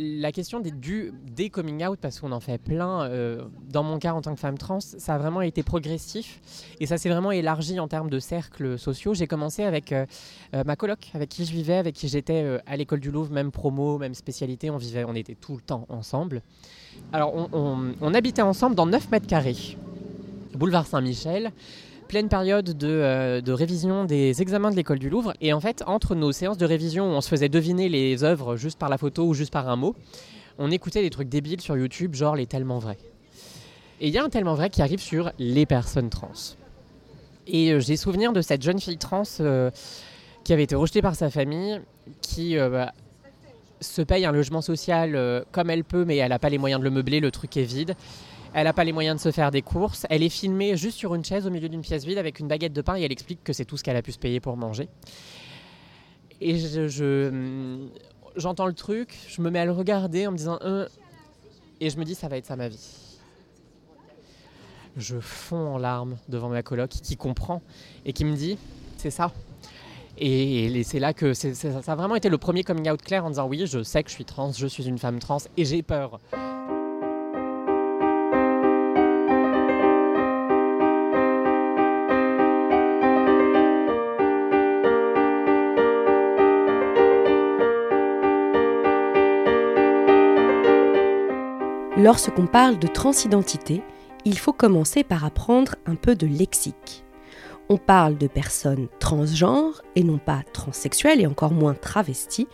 la question des, du, des coming out, parce qu'on en fait plein, euh, dans mon cas en tant que femme trans, ça a vraiment été progressif et ça s'est vraiment élargi en termes de cercles sociaux. J'ai commencé avec euh, euh, ma coloc, avec qui je vivais, avec qui j'étais à l'école du Louvre, même promo, même spécialité, on vivait, on était tout le temps ensemble. Alors on, on habitait ensemble dans 9 mètres carrés, boulevard Saint-Michel pleine période de, de, révision des examens de l'école du Louvre. Et en fait, entre nos séances de révision où on se faisait deviner les œuvres juste par la photo ou juste par un mot, on écoutait des trucs débiles sur YouTube, genre les tellement vrais. Et il y a un tellement vrai qui arrive sur les personnes trans. Et euh, j'ai souvenir de cette jeune fille trans euh, qui avait été rejetée par sa famille, qui euh, bah, se paye un logement social comme elle peut, mais elle n'a pas les moyens de le meubler, le truc est vide. Elle n'a pas les moyens de se faire des courses. Elle est filmée juste sur une chaise au milieu d'une pièce vide avec une baguette de pain et elle explique que c'est tout ce qu'elle a pu se payer pour manger. Et je, j'entends le truc, je me mets à le regarder en me disant euh, et je me dis ça va être ça ma vie. Je fonds en larmes devant ma coloc qui comprend et qui me dit c'est ça. Et, c'est là que ça a vraiment été le premier coming out clair en disant oui, je sais que je suis trans, je suis une femme trans et j'ai peur. Lorsqu'on parle de transidentité, il faut commencer par apprendre un peu de lexique. On parle de personnes transgenres et non pas transsexuelles et encore moins travesties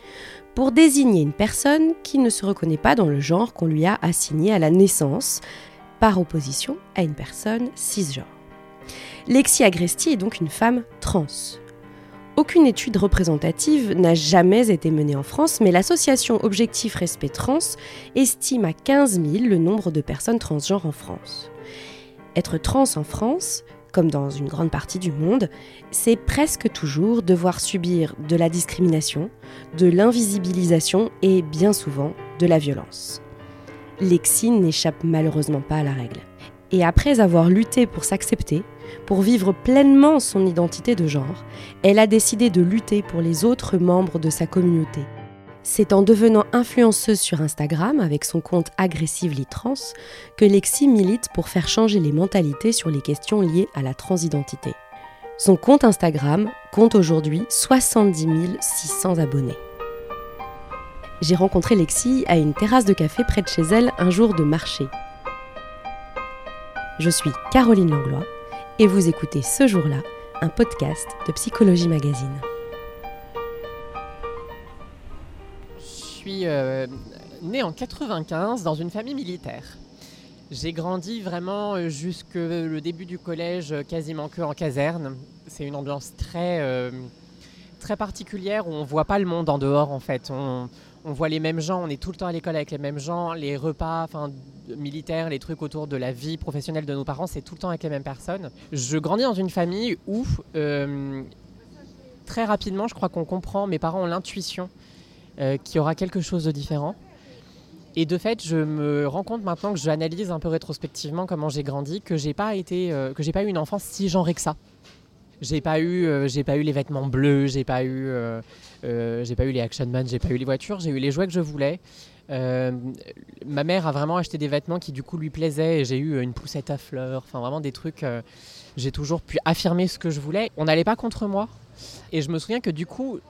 pour désigner une personne qui ne se reconnaît pas dans le genre qu'on lui a assigné à la naissance, par opposition à une personne cisgenre. Lexi Agresti est donc une femme trans. Aucune étude représentative n'a jamais été menée en France, mais l'association Objectif Respect Trans estime à 15 000 le nombre de personnes transgenres en France. Être trans en France, comme dans une grande partie du monde, c'est presque toujours devoir subir de la discrimination, de l'invisibilisation et bien souvent de la violence. Lexine n'échappe malheureusement pas à la règle. Et après avoir lutté pour s'accepter, pour vivre pleinement son identité de genre, elle a décidé de lutter pour les autres membres de sa communauté. C'est en devenant influenceuse sur Instagram avec son compte Aggressively Trans que Lexi milite pour faire changer les mentalités sur les questions liées à la transidentité. Son compte Instagram compte aujourd'hui 70 600 abonnés. J'ai rencontré Lexi à une terrasse de café près de chez elle un jour de marché. Je suis Caroline Langlois et vous écoutez ce jour-là un podcast de Psychologie Magazine. Je suis euh, née en 95 dans une famille militaire. J'ai grandi vraiment euh, jusque le début du collège euh, quasiment que en caserne. C'est une ambiance très, très particulière où on voit pas le monde en dehors en fait. On voit les mêmes gens, on est tout le temps à l'école avec les mêmes gens, les repas enfin, militaires, les trucs autour de la vie professionnelle de nos parents, c'est tout le temps avec les mêmes personnes. Je grandis dans une famille où euh, très rapidement, je crois qu'on comprend, mes parents ont l'intuition euh, qu'il y aura quelque chose de différent. Et de fait, je me rends compte maintenant que j'analyse un peu rétrospectivement comment j'ai grandi, que j'ai pas euh, pas eu une enfance si genrée que ça. J'ai pas eu, euh, j'ai pas eu les vêtements bleus, j'ai pas eu, euh, euh, j'ai pas eu les Action Man, j'ai pas eu les voitures, j'ai eu les jouets que je voulais. ma mère a vraiment acheté des vêtements qui du coup lui plaisaient j'ai eu une poussette à fleurs, enfin vraiment des trucs. j'ai toujours pu affirmer ce que je voulais. On n'allait pas contre moi et je me souviens que du coup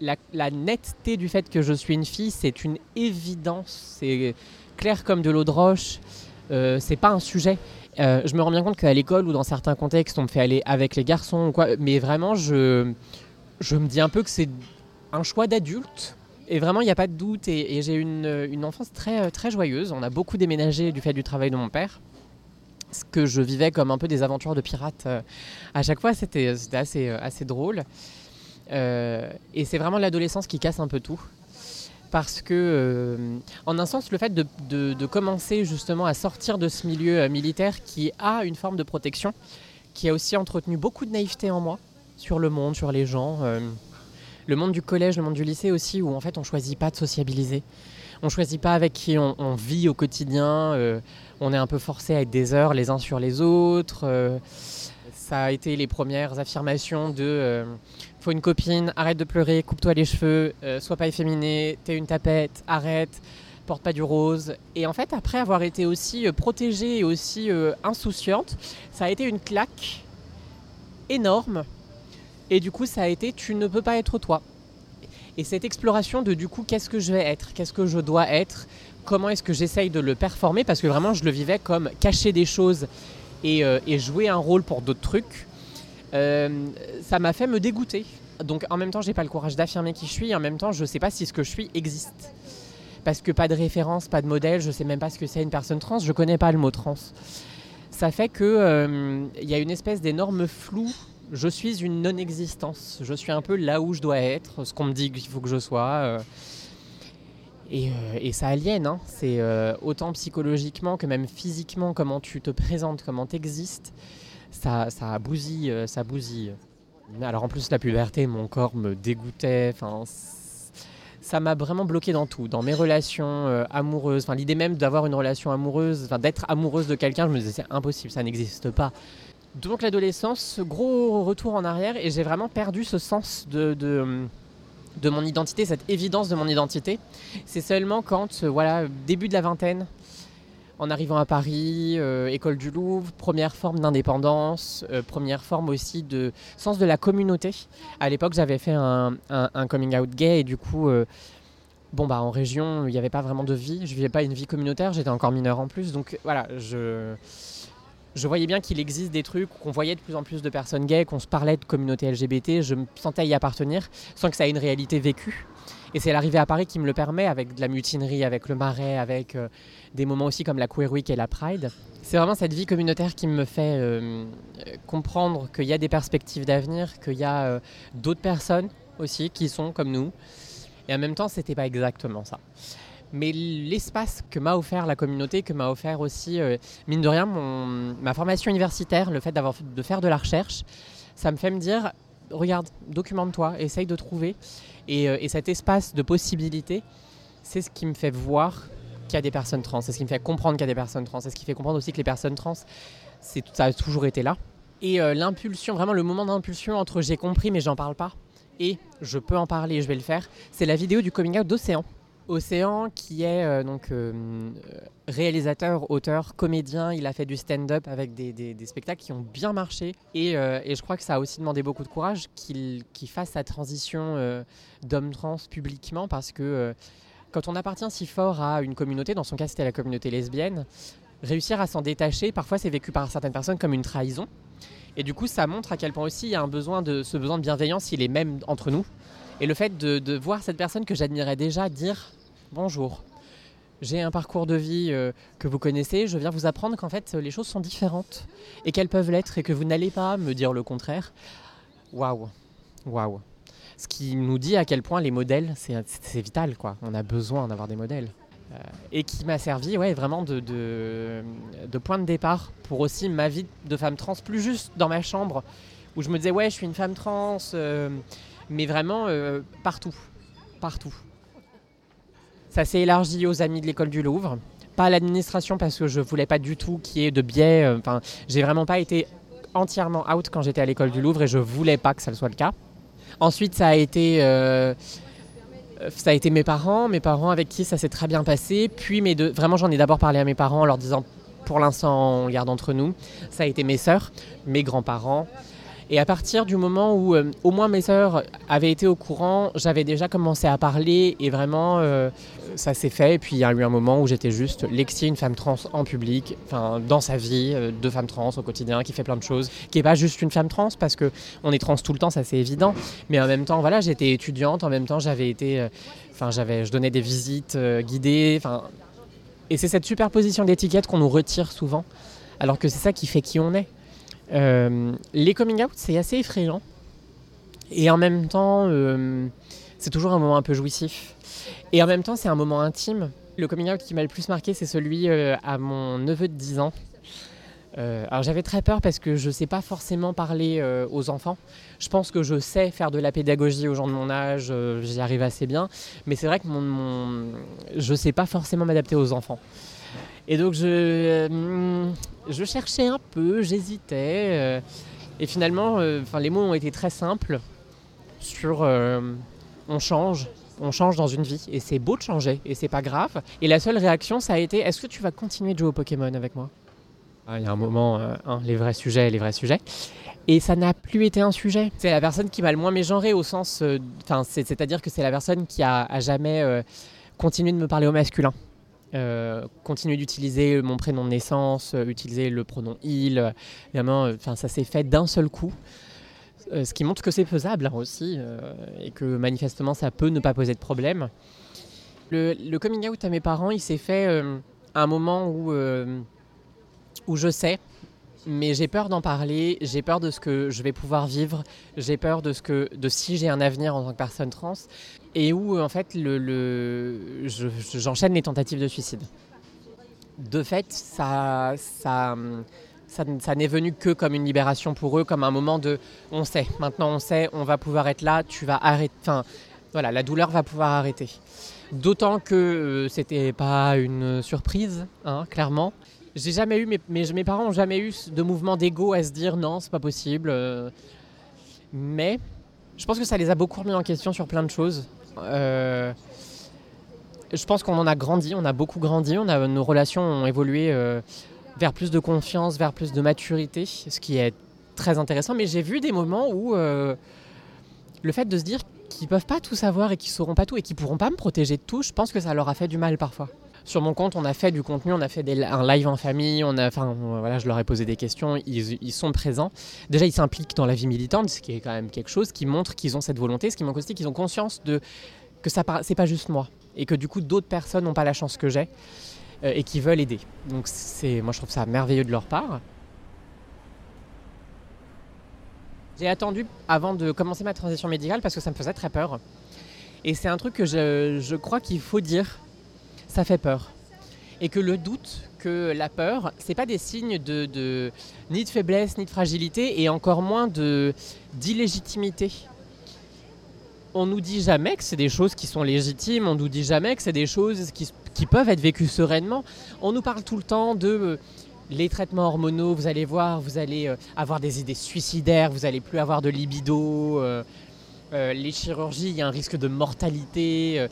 la, la netteté du fait que je suis une fille, c'est une évidence, c'est clair comme de l'eau de roche. c'est pas un sujet. Euh, je me rends bien compte qu'à l'école ou dans certains contextes, on me fait aller avec les garçons ou quoi, mais vraiment, je, me dis un peu que c'est un choix d'adulte. Et vraiment, il n'y a pas de doute. Et, j'ai une, une enfance très, très joyeuse. On a beaucoup déménagé du fait du travail de mon père. Ce que je vivais comme un peu des aventures de pirates. Euh, à chaque fois, c'était assez, assez drôle. Euh, et c'est vraiment l'adolescence qui casse un peu tout parce que, euh, en un sens, le fait de, commencer justement à sortir de ce milieu euh, militaire qui a une forme de protection, qui a aussi entretenu beaucoup de naïveté en moi sur le monde, sur les gens, euh, le monde du collège, le monde du lycée aussi, où en fait on choisit pas de sociabiliser. On choisit pas avec qui on, vit au quotidien. on est un peu forcé à être des heures les uns sur les autres. Ça a été les premières affirmations de euh, faut une copine, arrête de pleurer, coupe-toi les cheveux, euh, sois pas efféminé, t'es une tapette, arrête, porte pas du rose. Et en fait, après avoir été aussi protégée et aussi insouciante, ça a été une claque énorme. Et du coup, ça a été tu ne peux pas être toi. Et cette exploration de du coup, qu'est-ce que je vais être, qu'est-ce que je dois être, comment est-ce que j'essaye de le performer, parce que vraiment, je le vivais comme cacher des choses et, euh, jouer un rôle pour d'autres trucs, euh, ça m'a fait me dégoûter. Donc en même temps, j'ai pas le courage d'affirmer qui je suis, et en même temps, je sais pas si ce que je suis existe. Parce que pas de référence, pas de modèle, je sais même pas ce que c'est une personne trans, je connais pas le mot trans. Ça fait que euh, il y a une espèce d'énorme flou je suis une non-existence. Je suis un peu là où je dois être, ce qu'on me dit qu'il faut que je sois. Euh. Euh, et, ça aliène, hein. c'est euh, autant psychologiquement que même physiquement, comment tu te présentes, comment tu existes. Ça, ça bousille, ça bousille. Alors en plus, la puberté, mon corps me dégoûtait. Enfin, ça m'a vraiment bloqué dans tout, dans mes relations amoureuses. Enfin, l'idée même d'avoir une relation amoureuse, d'être amoureuse de quelqu'un, je me disais c'est impossible, ça n'existe pas. Donc l'adolescence, gros retour en arrière et j'ai vraiment perdu ce sens de, de, mon identité, cette évidence de mon identité. C'est seulement quand, euh, voilà, début de la vingtaine, en arrivant à Paris, euh, école du Louvre, première forme d'indépendance, euh, première forme aussi de sens de la communauté. À l'époque, j'avais fait un, coming out gay et du coup, bon bah en région, il n'y avait pas vraiment de vie. Je vivais pas une vie communautaire, j'étais encore mineur en plus, donc voilà, je je voyais bien qu'il existe des trucs, qu'on voyait de plus en plus de personnes gays, qu'on se parlait de communauté LGBT, je me sentais y appartenir sans que ça ait une réalité vécue. Et c'est l'arrivée à Paris qui me le permet, avec de la mutinerie, avec le marais, avec euh, des moments aussi comme la Queer Week et la Pride. C'est vraiment cette vie communautaire qui me fait euh, comprendre qu'il y a des perspectives d'avenir, qu'il y a euh, d'autres personnes aussi qui sont comme nous. Et en même temps, c'était pas exactement ça mais l'espace que m'a offert la communauté, que m'a offert aussi, euh, mine de rien, mon, ma formation universitaire, le fait d'avoir de faire de la recherche, ça me fait me dire, regarde, documente-toi, essaye de trouver. Et, euh, et cet espace de possibilités, c'est ce qui me fait voir qu'il y a des personnes trans, c'est ce qui me fait comprendre qu'il y a des personnes trans, c'est ce qui fait comprendre aussi que les personnes trans, ça a toujours été là. Et euh, l'impulsion, vraiment le moment d'impulsion entre j'ai compris mais j'en parle pas et je peux en parler, je vais le faire, c'est la vidéo du coming out d'Océan Océan, qui est euh, donc euh, réalisateur, auteur, comédien, il a fait du stand-up avec des, spectacles qui ont bien marché. Euh, et, je crois que ça a aussi demandé beaucoup de courage qu'il fasse sa transition d'homme trans publiquement parce que quand on appartient si fort à une communauté, dans son cas c'était la communauté lesbienne, réussir à s'en détacher, parfois c'est vécu par certaines personnes comme une trahison. Et du coup, ça montre à quel point aussi il y a un besoin de, ce besoin de bienveillance, il est même entre nous. Et le fait de, voir cette personne que j'admirais déjà dire bonjour, j'ai un parcours de vie euh, que vous connaissez, je viens vous apprendre qu'en fait les choses sont différentes et qu'elles peuvent l'être et que vous n'allez pas me dire le contraire. Waouh, waouh. Ce qui nous dit à quel point les modèles, c'est vital quoi. On a besoin d'avoir des modèles. Euh, et qui m'a servi ouais, vraiment de, point de départ pour aussi ma vie de femme trans, plus juste dans ma chambre où je me disais ouais je suis une femme trans. Euh, mais vraiment euh, partout, partout. Ça s'est élargi aux amis de l'école du Louvre, pas à l'administration parce que je voulais pas du tout qu'il y ait de biais. Euh, enfin, j'ai vraiment pas été entièrement out quand j'étais à l'école du Louvre et je voulais pas que ça soit le cas. Ensuite, ça a été euh, ça a été mes parents, mes parents avec qui ça s'est très bien passé. Puis mes deux, vraiment, j'en ai d'abord parlé à mes parents en leur disant, pour l'instant, on garde entre nous. Ça a été mes sœurs, mes grands-parents, et à partir du moment où euh, au moins mes sœurs avaient été au courant, j'avais déjà commencé à parler et vraiment euh, ça s'est fait. Et puis il y a eu un moment où j'étais juste Lexi, une femme trans en public, enfin dans sa vie euh, de femme trans au quotidien, qui fait plein de choses, qui n'est pas juste une femme trans parce que on est trans tout le temps, ça c'est évident. Mais en même temps, voilà, j'étais étudiante, en même temps j'avais été, enfin j'avais, je donnais des visites guidées. Et c'est cette superposition d'étiquettes qu'on nous retire souvent, alors que c'est ça qui fait qui on est. Euh, les coming out, c'est assez effrayant. Et en même temps, euh, c'est toujours un moment un peu jouissif. Et en même temps, c'est un moment intime. Le coming out qui m'a le plus marqué, c'est celui euh, à mon neveu de 10 ans. alors j'avais très peur parce que je ne sais pas forcément parler aux enfants. Je pense que je sais faire de la pédagogie aux gens de mon âge, j'y arrive assez bien. Mais c'est vrai que je ne sais pas forcément m'adapter aux enfants. Et donc je, je cherchais un peu, j'hésitais. Euh, Et finalement, enfin les mots ont été très simples sur on change, on change dans une vie et c'est beau de changer et c'est pas grave. Et la seule réaction, ça a été est-ce que tu vas continuer de jouer au Pokémon avec moi? Ah, Il y a un moment, les vrais sujets, les vrais sujets. Et ça n'a plus été un sujet. C'est la personne qui m'a le moins mégenré au sens. Enfin, c'est-à-dire que c'est la personne qui a jamais continué de me parler au masculin. Euh, continuer d'utiliser mon prénom de naissance, euh, utiliser le pronom il. Évidemment, euh, enfin, ça s'est fait d'un seul coup. ce qui montre que c'est faisable hein, aussi et que manifestement ça peut ne pas poser de problème. Le, coming out à mes parents, il s'est fait à un moment où, où je sais, mais j'ai peur d'en parler, j'ai peur de ce que je vais pouvoir vivre, j'ai peur de ce que de si j'ai un avenir en tant que personne trans et où en fait j'enchaîne les tentatives de suicide. De fait, ça, ça, ça, n'est venu que comme une libération pour eux, comme un moment de on sait, maintenant on sait, on va pouvoir être là, tu vas arrêter, enfin voilà, la douleur va pouvoir arrêter. D'autant que euh, c'était pas une surprise, hein, clairement. J'ai jamais eu, mes, parents n'ont jamais eu de mouvement d'ego à se dire non, c'est pas possible. Euh. mais je pense que ça les a beaucoup remis en question sur plein de choses. Euh, je pense qu'on en a grandi, on a beaucoup grandi, nos relations ont évolué euh, vers plus de confiance, vers plus de maturité, ce qui est très intéressant. Mais j'ai vu des moments où le fait de se dire qu'ils peuvent pas tout savoir et qu'ils sauront pas tout et qu'ils pourront pas me protéger de tout, je pense que ça leur a fait du mal parfois sur mon compte, on a fait du contenu, on a fait un live en famille, on a, enfin, voilà, je leur ai posé des questions, ils, sont présents. Déjà, ils s'impliquent dans la vie militante, ce qui est quand même quelque chose qui montre qu'ils ont cette volonté, ce qui manque aussi qu'ils ont conscience de que ça c'est pas juste moi et que du coup d'autres personnes n'ont pas la chance que j'ai euh, et qui veulent aider. Donc c'est, moi je trouve ça merveilleux de leur part. J'ai attendu avant de commencer ma transition médicale parce que ça me faisait très peur. Et c'est un truc que je crois qu'il faut dire ça fait peur. Et que le doute, que la peur, c'est pas des signes de, ni de faiblesse ni de fragilité, et encore moins d'illégitimité. On nous dit jamais que c'est des choses qui sont légitimes, on nous dit jamais que c'est des choses qui, qui, peuvent être vécues sereinement. On nous parle tout le temps de euh, les traitements hormonaux, vous allez voir, vous allez euh, avoir des idées suicidaires, vous allez plus avoir de libido. Euh, les chirurgies, il y a un risque de mortalité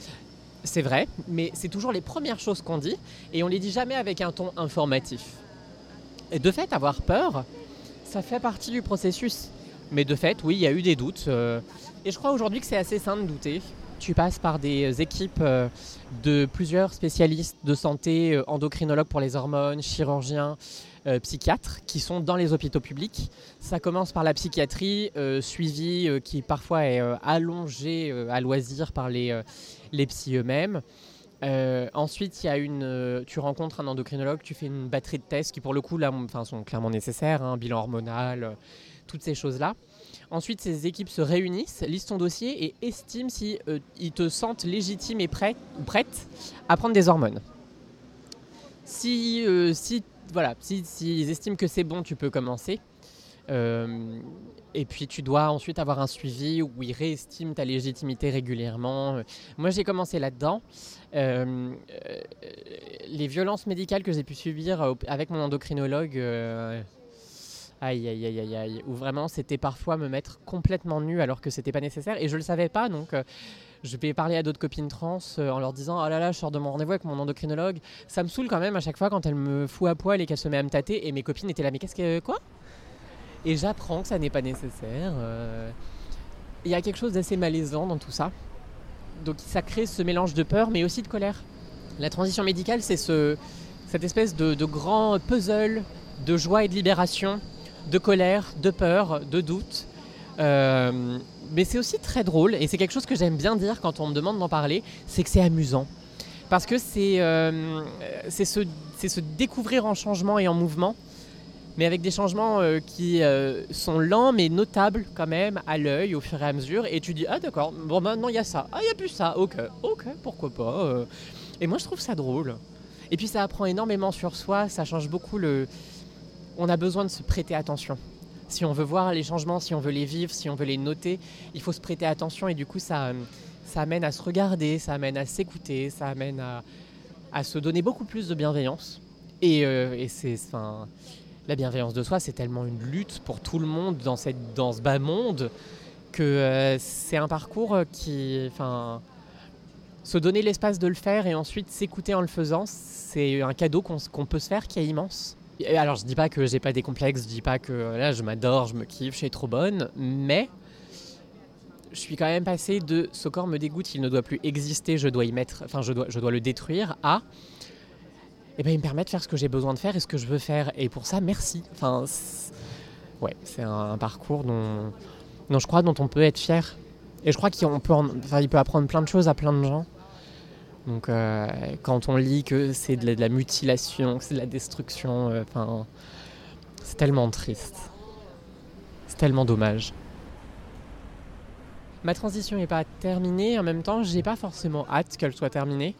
c'est vrai, mais c'est toujours les premières choses qu'on dit et on les dit jamais avec un ton informatif. Et de fait, avoir peur, ça fait partie du processus. Mais de fait, oui, il y a eu des doutes. Euh, et je crois aujourd'hui que c'est assez sain de douter. Tu passes par des équipes euh, de plusieurs spécialistes de santé, euh, endocrinologues pour les hormones, chirurgiens, psychiatres, qui sont dans les hôpitaux publics. Ça commence par la psychiatrie, suivie qui parfois est allongée à loisir par les les psys eux-mêmes. Euh, ensuite, y a une, euh, tu rencontres un endocrinologue, tu fais une batterie de tests qui, pour le coup, là, sont clairement nécessaires, un hein, bilan hormonal, euh, toutes ces choses-là. Ensuite, ces équipes se réunissent, lisent ton dossier et estiment si ils te sentent légitime et prêt prête à prendre des hormones. Si, si voilà, s'ils si, estiment que c'est bon, tu peux commencer. Euh, et puis tu dois ensuite avoir un suivi où ils réestiment ta légitimité régulièrement. Moi j'ai commencé là-dedans. Euh, euh, les violences médicales que j'ai pu subir avec mon endocrinologue, aïe aïe aïe aïe aïe, où vraiment c'était parfois me mettre complètement nu alors que c'était pas nécessaire et je le savais pas donc. Je vais parler à d'autres copines trans en leur disant Oh là là, je sors de mon rendez-vous avec mon endocrinologue. Ça me saoule quand même à chaque fois quand elle me fout à poil et qu'elle se met à me tâter. Et mes copines étaient là Mais qu'est-ce que. Quoi? Et j'apprends que ça n'est pas nécessaire. Euh. Il y a quelque chose d'assez malaisant dans tout ça. Donc ça crée ce mélange de peur mais aussi de colère. La transition médicale, c'est ce, cette espèce de, grand puzzle de joie et de libération, de colère, de peur, de doute. Euh, mais c'est aussi très drôle, et c'est quelque chose que j'aime bien dire quand on me demande d'en parler, c'est que c'est amusant. Parce que c'est euh, se, se découvrir en changement et en mouvement mais avec des changements euh, qui euh, sont lents mais notables quand même à l'œil au fur et à mesure. Et tu dis ah d'accord, bon maintenant il y a ça, ah il y a plus ça, ok, ok, pourquoi pas. Euh. Et moi je trouve ça drôle. Et puis ça apprend énormément sur soi, ça change beaucoup le. On a besoin de se prêter attention. Si on veut voir les changements, si on veut les vivre, si on veut les noter, il faut se prêter attention et du coup ça, ça amène à se regarder, ça amène à s'écouter, ça amène à, se donner beaucoup plus de bienveillance. Et, et c'est, la bienveillance de soi, c'est tellement une lutte pour tout le monde dans, cette, ce bas monde que euh, c'est un parcours qui. Se donner l'espace de le faire et ensuite s'écouter en le faisant, c'est un cadeau qu'on peut se faire qui est immense. Alors je dis pas que j'ai pas des complexes, je dis pas que là je m'adore, je me kiffe, je suis trop bonne, mais je suis quand même passé de ce corps me dégoûte, il ne doit plus exister, je dois y mettre, enfin je dois, je dois le détruire, à eh ben, il me permet de faire ce que j'ai besoin de faire et ce que je veux faire. Et pour ça, merci. Enfin, ouais, c'est un, parcours dont, dont je crois dont on peut être fier. Et je crois qu'il peut, enfin, peut apprendre plein de choses à plein de gens. Donc, euh, quand on lit que c'est de, la mutilation, que c'est de la destruction, euh, c'est tellement triste. C'est tellement dommage. Ma transition n'est pas terminée. En même temps, j'ai pas forcément hâte qu'elle soit terminée.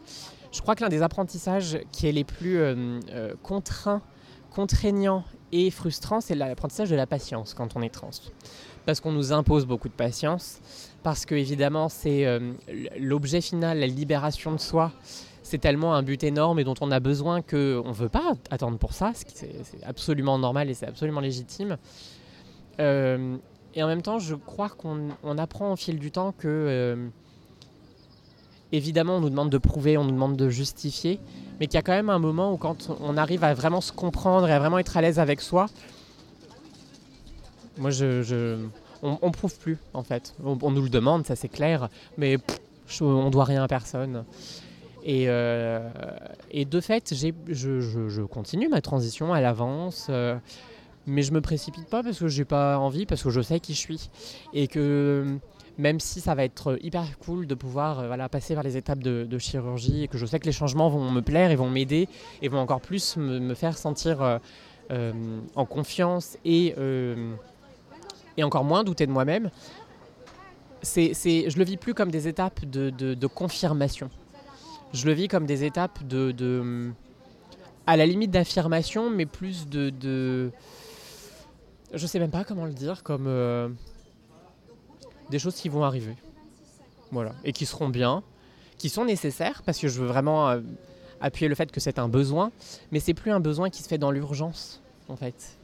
Je crois que l'un des apprentissages qui est les plus euh, contraints, contraignants et frustrants, c'est l'apprentissage de la patience quand on est trans. Parce qu'on nous impose beaucoup de patience, parce que évidemment c'est euh, l'objet final, la libération de soi, c'est tellement un but énorme et dont on a besoin qu'on ne veut pas attendre pour ça, c'est absolument normal et c'est absolument légitime. et en même temps, je crois qu'on apprend au fil du temps que évidemment, on nous demande de prouver, on nous demande de justifier, mais qu'il y a quand même un moment où quand on arrive à vraiment se comprendre et à vraiment être à l'aise avec soi, moi, je, on, ne prouve plus, en fait. On, nous le demande, ça c'est clair, mais on on doit rien à personne. Et, euh, de fait, je, continue ma transition, elle avance. Euh, mais je me précipite pas parce que j'ai pas envie, parce que je sais qui je suis. Et que même si ça va être hyper cool de pouvoir euh, voilà, passer par les étapes de, chirurgie et que je sais que les changements vont me plaire et vont m'aider et vont encore plus me, faire sentir euh, en confiance et, et encore moins douter de moi-même, c'est, c'est, je le vis plus comme des étapes de, confirmation. Je le vis comme des étapes de, à la limite d'affirmation, mais plus de, de, je sais même pas comment le dire, comme des choses qui vont arriver. Voilà. Et qui seront bien, qui sont nécessaires, parce que je veux vraiment euh, appuyer le fait que c'est un besoin, mais c'est plus un besoin qui se fait dans l'urgence, en fait.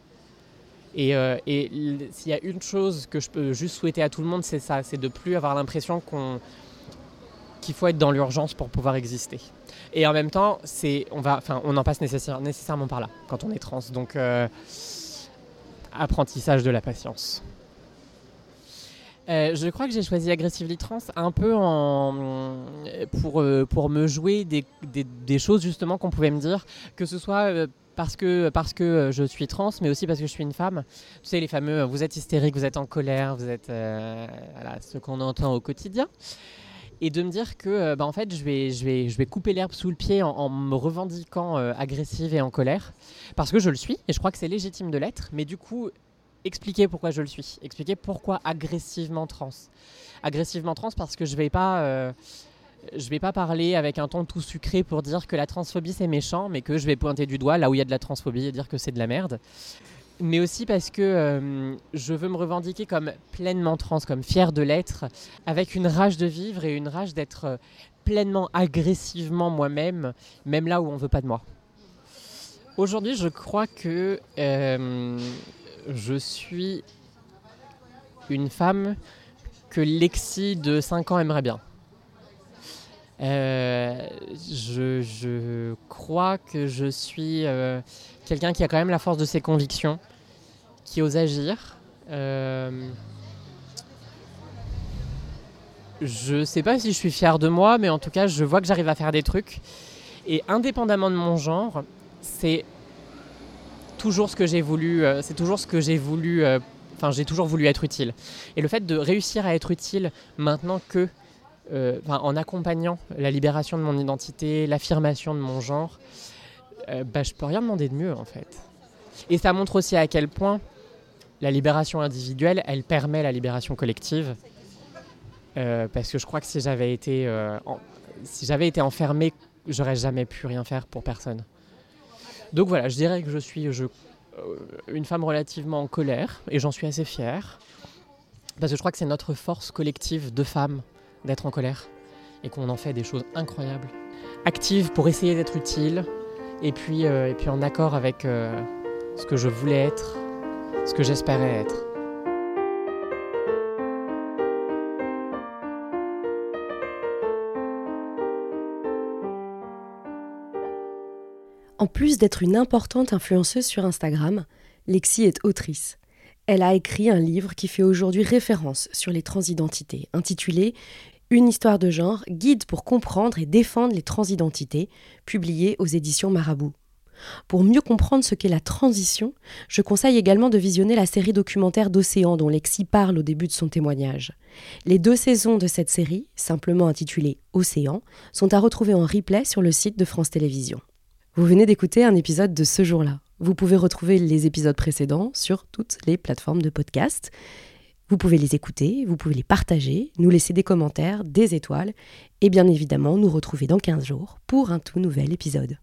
Et, euh, s'il y a une chose que je peux juste souhaiter à tout le monde, c'est ça, c'est de plus avoir l'impression qu'il faut être dans l'urgence pour pouvoir exister. Et en même temps, on en passe nécessairement par là quand on est trans. Donc, euh, apprentissage de la patience. Euh, je crois que j'ai choisi Aggressively Trans un peu pour, me jouer des, choses justement qu'on pouvait me dire, que ce soit parce que, parce que je suis trans, mais aussi parce que je suis une femme. Tu sais, les fameux vous êtes hystérique, vous êtes en colère, vous êtes voilà, ce qu'on entend au quotidien. Et de me dire que bah, en fait, je vais, je, vais, je vais couper l'herbe sous le pied en, me revendiquant agressive et en colère, parce que je le suis, et je crois que c'est légitime de l'être, mais du coup, expliquer pourquoi je le suis, expliquer pourquoi agressivement trans. Agressivement trans parce que je vais pas, euh, je vais pas parler avec un ton tout sucré pour dire que la transphobie c'est méchant, mais que je vais pointer du doigt là où il y a de la transphobie et dire que c'est de la merde. Mais aussi parce que euh, je veux me revendiquer comme pleinement trans, comme fier de l'être, avec une rage de vivre et une rage d'être euh, pleinement agressivement moi-même, même là où on veut pas de moi. Aujourd'hui, je crois que je suis une femme que Lexi de 5 ans aimerait bien. Euh, je, crois que je suis euh, quelqu'un qui a quand même la force de ses convictions, qui ose agir. Euh, je sais pas si je suis fière de moi, mais en tout cas, je vois que j'arrive à faire des trucs. Et indépendamment de mon genre, c'est toujours ce que j'ai voulu, euh, c'est toujours ce que j'ai voulu, enfin j'ai toujours voulu être utile. Et le fait de réussir à être utile maintenant que, euh, en accompagnant la libération de mon identité, l'affirmation de mon genre, bah, je peux rien demander de mieux en fait. Et ça montre aussi à quel point la libération individuelle, elle permet la libération collective. parce que je crois que si j'avais été, si j'avais été enfermé, j'aurais jamais pu rien faire pour personne. Donc voilà, je dirais que je suis je, euh, une femme relativement en colère et j'en suis assez fière. Parce que je crois que c'est notre force collective de femmes d'être en colère et qu'on en fait des choses incroyables. Active pour essayer d'être utile et puis, euh, et puis en accord avec euh, ce que je voulais être, ce que j'espérais être. En plus d'être une importante influenceuse sur Instagram, Lexi est autrice. Elle a écrit un livre qui fait aujourd'hui référence sur les transidentités, intitulé Une histoire de genre, guide pour comprendre et défendre les transidentités, publié aux éditions Marabout. Pour mieux comprendre ce qu'est la transition, je conseille également de visionner la série documentaire d'Océan dont Lexi parle au début de son témoignage. Les deux saisons de cette série, simplement intitulée Océan, sont à retrouver en replay sur le site de France Télévisions. Vous venez d'écouter un épisode de ce jour-là. Vous pouvez retrouver les épisodes précédents sur toutes les plateformes de podcast. Vous pouvez les écouter, vous pouvez les partager, nous laisser des commentaires, des étoiles et bien évidemment nous retrouver dans 15 jours pour un tout nouvel épisode.